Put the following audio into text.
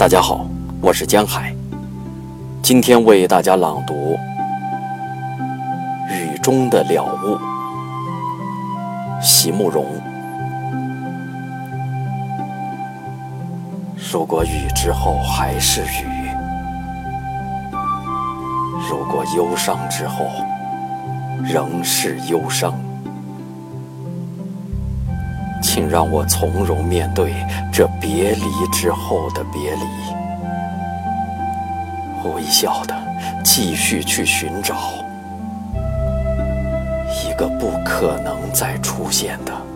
大家好，我是江海，今天为大家朗读《雨中的了悟》，席慕容。如果雨之后还是雨，如果忧伤之后仍是忧伤，请让我从容面对这别离之后的别离，微笑的继续去寻找一个不可能再出现的。